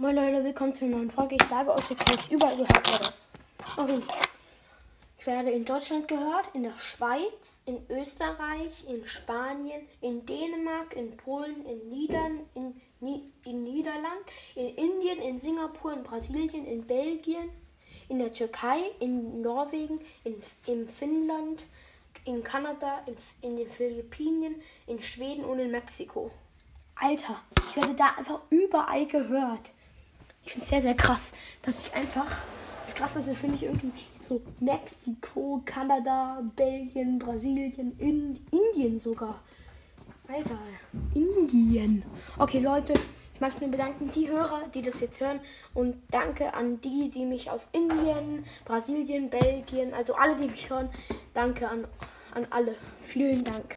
Moin Leute, willkommen zu einer neuen Folge. Ich sage euch ich überall gehört werde. Okay. Ich werde in Deutschland gehört, in der Schweiz, in Österreich, in Spanien, in Dänemark, in Polen, in, Niedern, in, in Niederland, in Indien, in Singapur, in Brasilien, in Belgien, in der Türkei, in Norwegen, in, in Finnland, in Kanada, in, in den Philippinen, in Schweden und in Mexiko. Alter, ich werde da einfach überall gehört. Ich finde es sehr, sehr krass, dass ich einfach. Das Krasseste finde ich irgendwie so Mexiko, Kanada, Belgien, Brasilien, in, Indien sogar. Alter, Indien. Okay, Leute, ich mag es mir bedanken, die Hörer, die das jetzt hören. Und danke an die, die mich aus Indien, Brasilien, Belgien, also alle, die mich hören. Danke an, an alle. Vielen Dank.